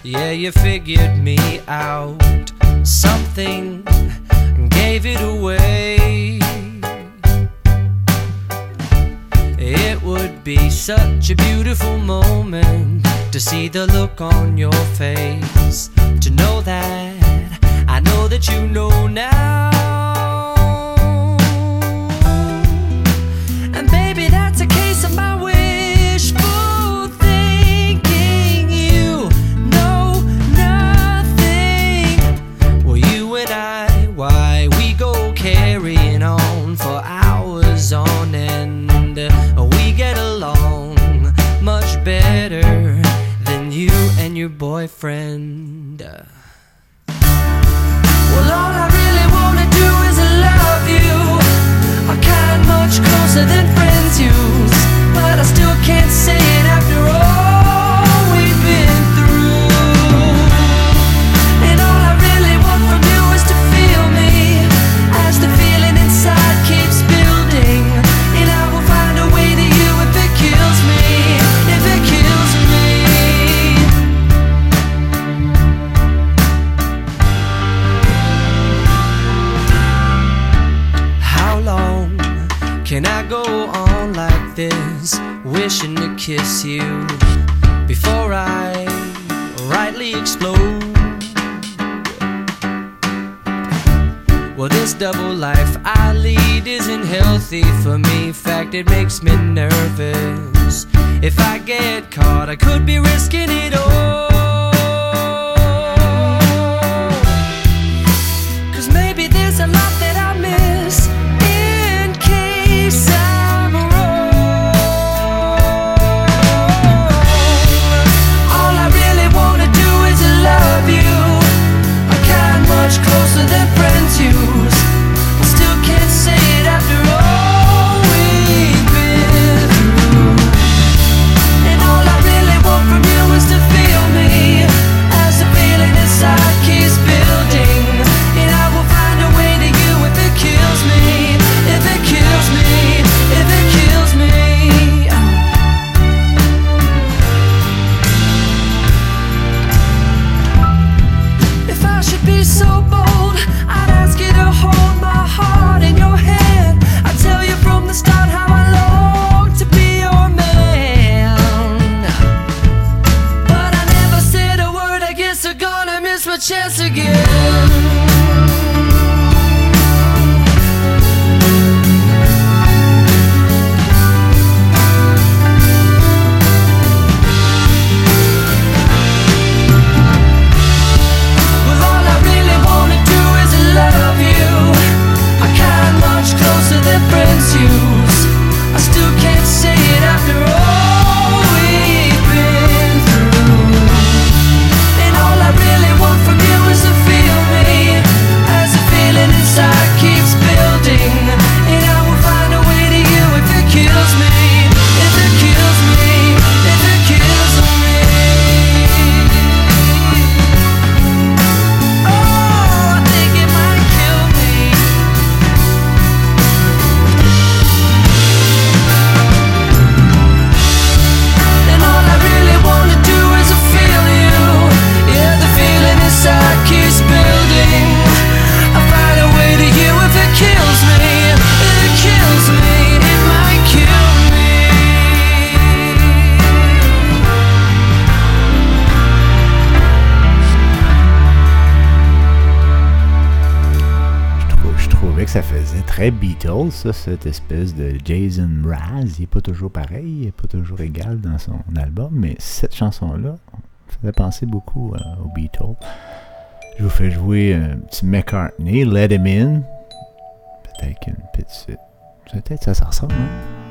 Yeah, you figured me out. Something and gave it away. It would be such a beautiful moment to see the look on your face. To know that Know that you know now. And baby, that's a case of my wishful thinking. You know nothing. Well, you and I, why we go carrying on for hours on end. We get along much better than you and your boyfriend. Closer than friends use. But I still can't say it wishing to kiss you before I rightly explode? Well, this double life I lead isn't healthy for me. In fact, it makes me nervous. If I get caught, I could be risking it all. cette espèce de Jason Mraz, il n'est pas toujours pareil, il n'est pas toujours égal dans son album, mais cette chanson-là ça fait penser beaucoup euh, aux Beatles. Je vous fais jouer un petit McCartney, Let Him In. Peut-être qu'une petite. Peut-être ça, ça ressemble. Hein.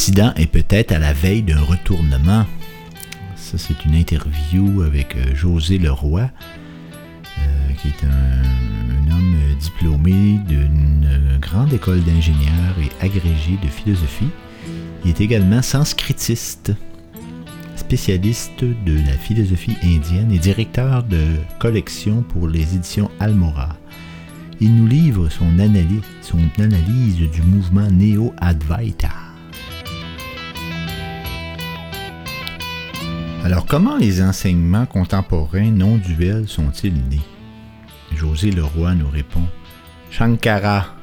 L'Occident est peut-être à la veille d'un retournement. Ça, c'est une interview avec euh, José Leroy, euh, qui est un, homme diplômé d'une grande école d'ingénieurs et agrégé de philosophie. Il est également sanskritiste, spécialiste de la philosophie indienne et directeur de collection pour les éditions Almora. Il nous livre son analyse, son analyse du mouvement néo-advaita. Alors, comment les enseignements contemporains non duels sont-ils nés? José Leroy nous répond Shankara,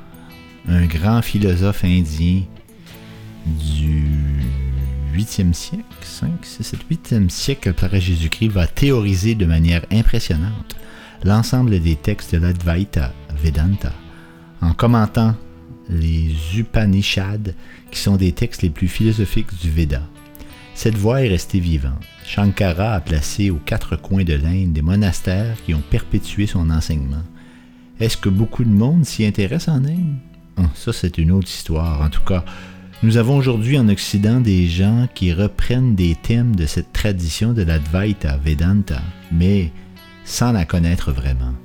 un grand philosophe indien du 8e siècle, 5, 6, 7, 8e siècle après Jésus-Christ, va théoriser de manière impressionnante l'ensemble des textes de l'Advaita Vedanta en commentant les Upanishads, qui sont des textes les plus philosophiques du Veda. Cette voie est restée vivante. Shankara a placé aux quatre coins de l'Inde des monastères qui ont perpétué son enseignement. Est-ce que beaucoup de monde s'y intéresse en Inde? Hum, ça, c'est une autre histoire. En tout cas, nous avons aujourd'hui en Occident des gens qui reprennent des thèmes de cette tradition de l'Advaita Vedanta, mais sans la connaître vraiment.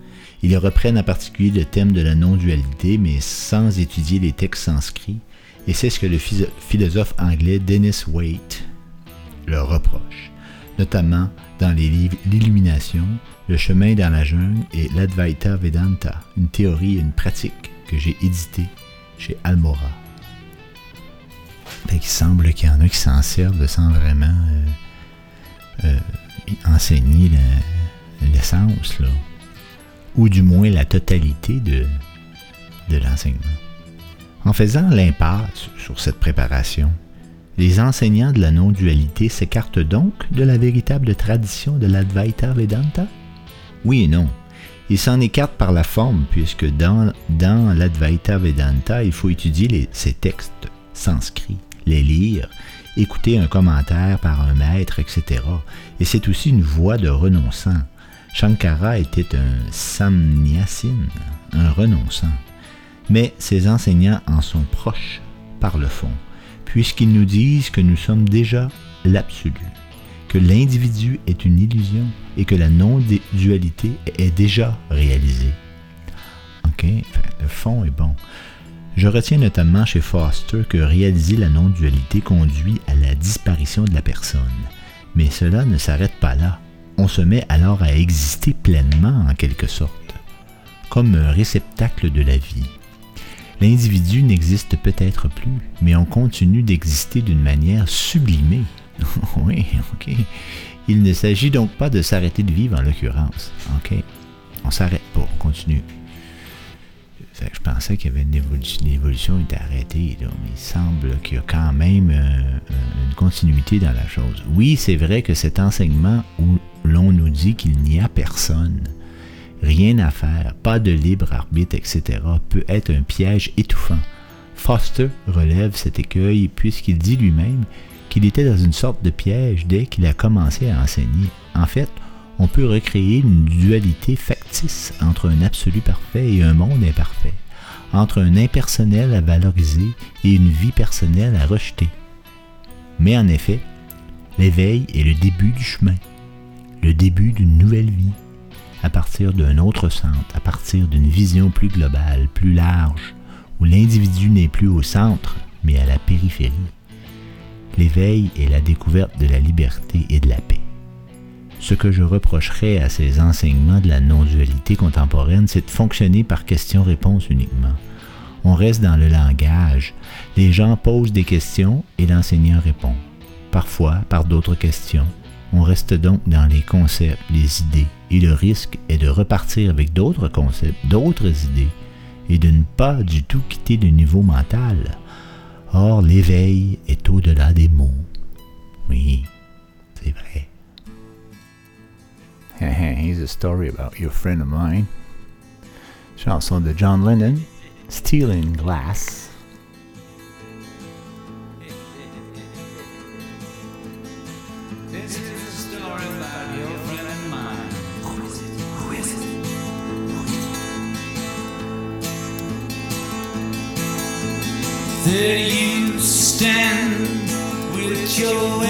Ils reprennent en particulier le thème de la non-dualité, mais sans étudier les textes sanscrits, et c'est ce que le philosophe anglais Dennis Waite leur reproche notamment dans les livres L'Illumination, Le chemin dans la jungle et l'Advaita Vedanta, une théorie et une pratique que j'ai édité chez Almora. il semble qu'il y en a qui s'en servent sans vraiment euh, euh, enseigner l'essence, ou du moins la totalité de, de l'enseignement. En faisant l'impasse sur cette préparation, les enseignants de la non-dualité s'écartent donc de la véritable tradition de l'Advaita Vedanta? Oui et non. Ils s'en écartent par la forme, puisque dans, dans l'Advaita Vedanta, il faut étudier ces textes sanscrits, les lire, écouter un commentaire par un maître, etc. Et c'est aussi une voie de renonçant. Shankara était un samnyasin, un renonçant. Mais ses enseignants en sont proches par le fond puisqu'ils nous disent que nous sommes déjà l'absolu, que l'individu est une illusion et que la non-dualité est déjà réalisée. OK? le fond est bon. Je retiens notamment chez Foster que réaliser la non-dualité conduit à la disparition de la personne. Mais cela ne s'arrête pas là. On se met alors à exister pleinement en quelque sorte, comme un réceptacle de la vie. L'individu n'existe peut-être plus, mais on continue d'exister d'une manière sublimée. oui, ok. Il ne s'agit donc pas de s'arrêter de vivre en l'occurrence. Ok. On s'arrête pas, on continue. Je pensais qu'il y avait une évolution, l'évolution était arrêtée, mais il semble qu'il y a quand même euh, une continuité dans la chose. Oui, c'est vrai que cet enseignement où l'on nous dit qu'il n'y a personne, rien à faire, pas de libre arbitre, etc., peut être un piège étouffant. Foster relève cet écueil puisqu'il dit lui-même qu'il était dans une sorte de piège dès qu'il a commencé à enseigner. En fait, on peut recréer une dualité factice entre un absolu parfait et un monde imparfait, entre un impersonnel à valoriser et une vie personnelle à rejeter. Mais en effet, l'éveil est le début du chemin, le début d'une nouvelle vie à partir d'un autre centre, à partir d'une vision plus globale, plus large, où l'individu n'est plus au centre, mais à la périphérie. L'éveil est la découverte de la liberté et de la paix. Ce que je reprocherais à ces enseignements de la non-dualité contemporaine, c'est de fonctionner par questions-réponses uniquement. On reste dans le langage. Les gens posent des questions et l'enseignant répond. Parfois par d'autres questions. On reste donc dans les concepts, les idées, et le risque est de repartir avec d'autres concepts, d'autres idées, et de ne pas du tout quitter le niveau mental. Or, l'éveil est au-delà des mots. Oui, c'est vrai. Here's a story about your friend of mine. Chanson de John Lennon, Stealing Glass. There you stand with your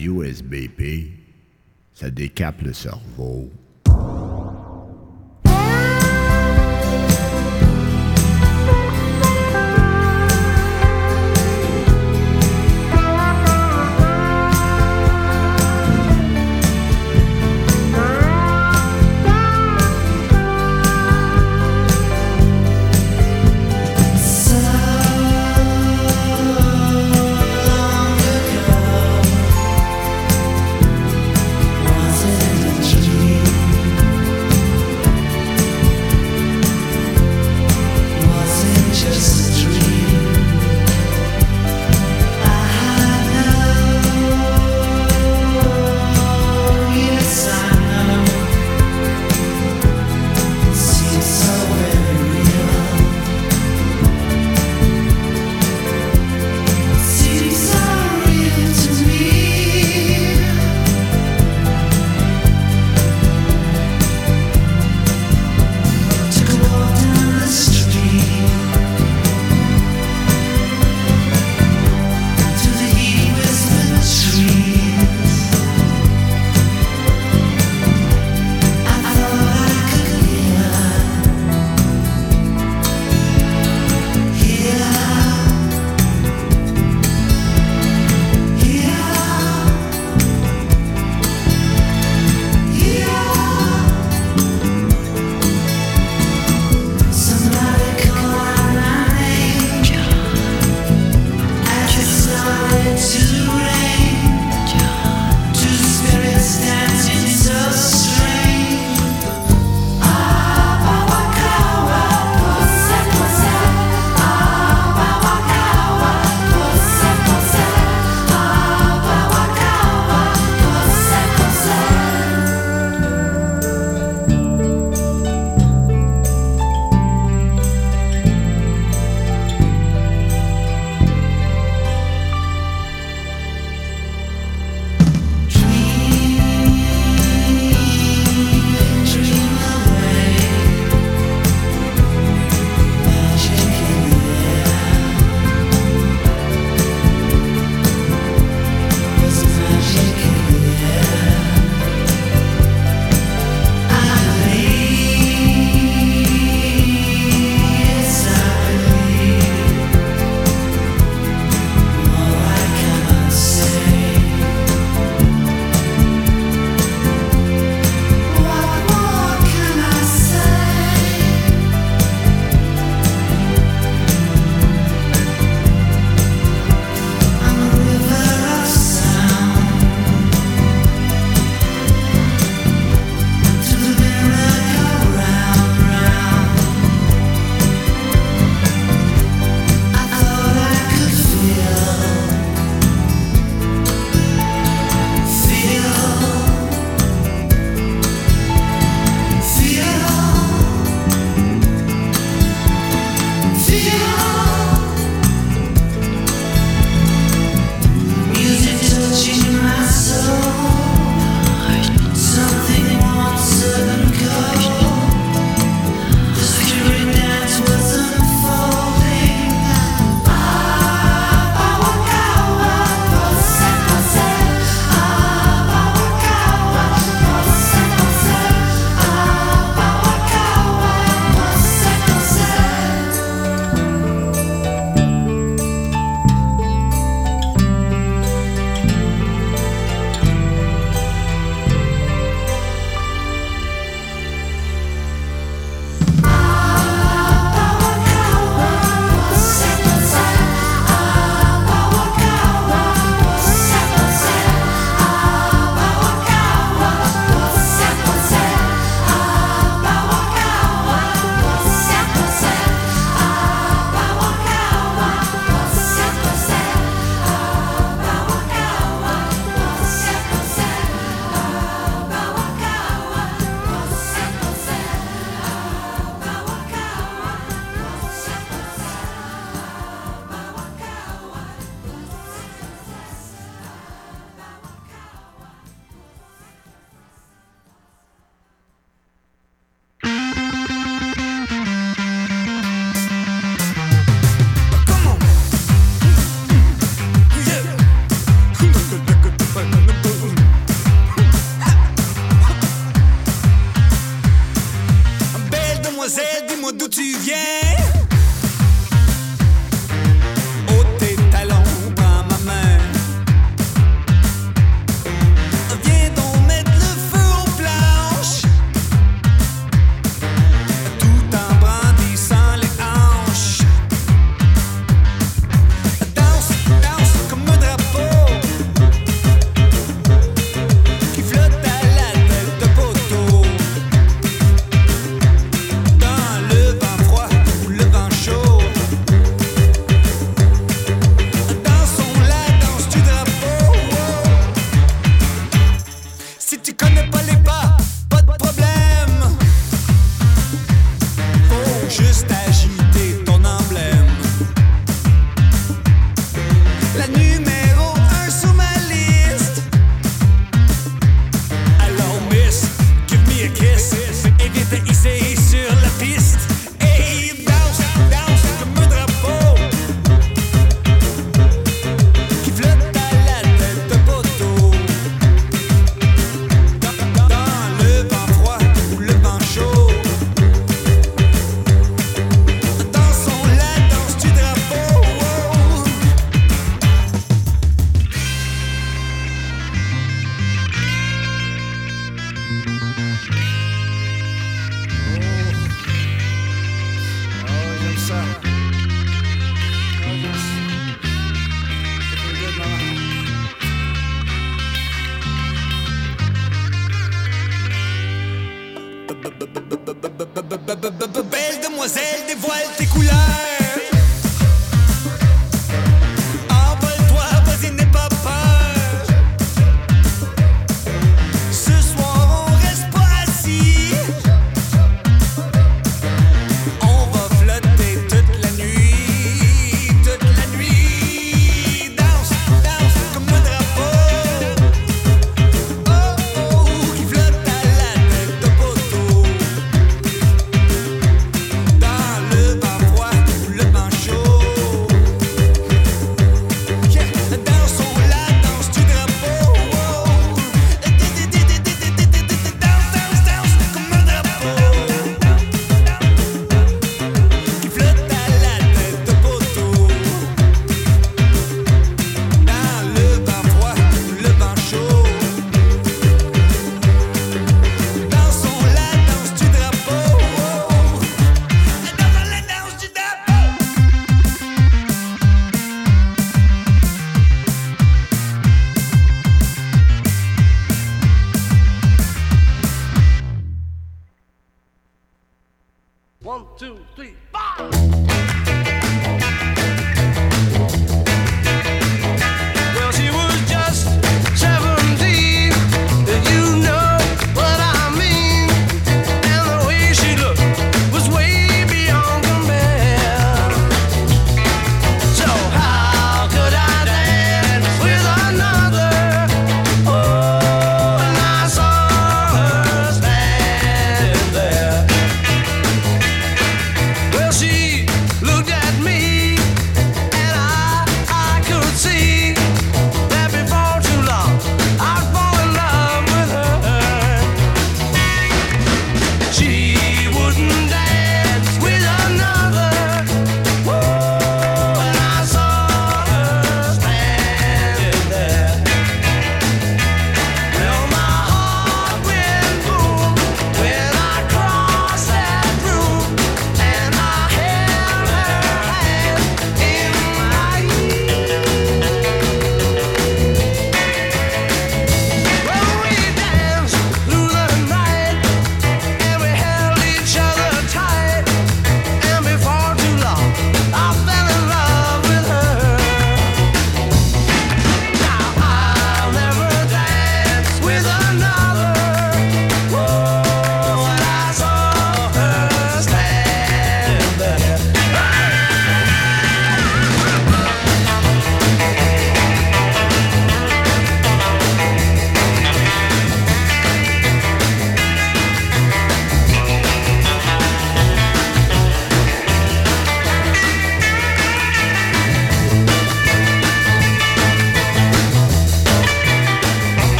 USBP, ça décape le cerveau,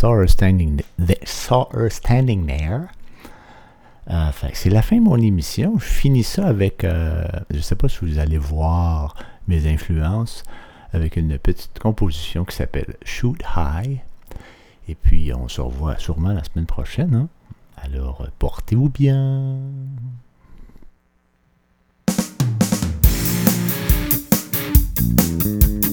saw her standing, there, saw her standing there. Euh, c'est la fin de mon émission. Je finis ça avec, euh, je ne sais pas si vous allez voir mes influences, avec une petite composition qui s'appelle Shoot High. Et puis, on se revoit sûrement la semaine prochaine. Hein. Alors, euh, portez-vous bien. Thank.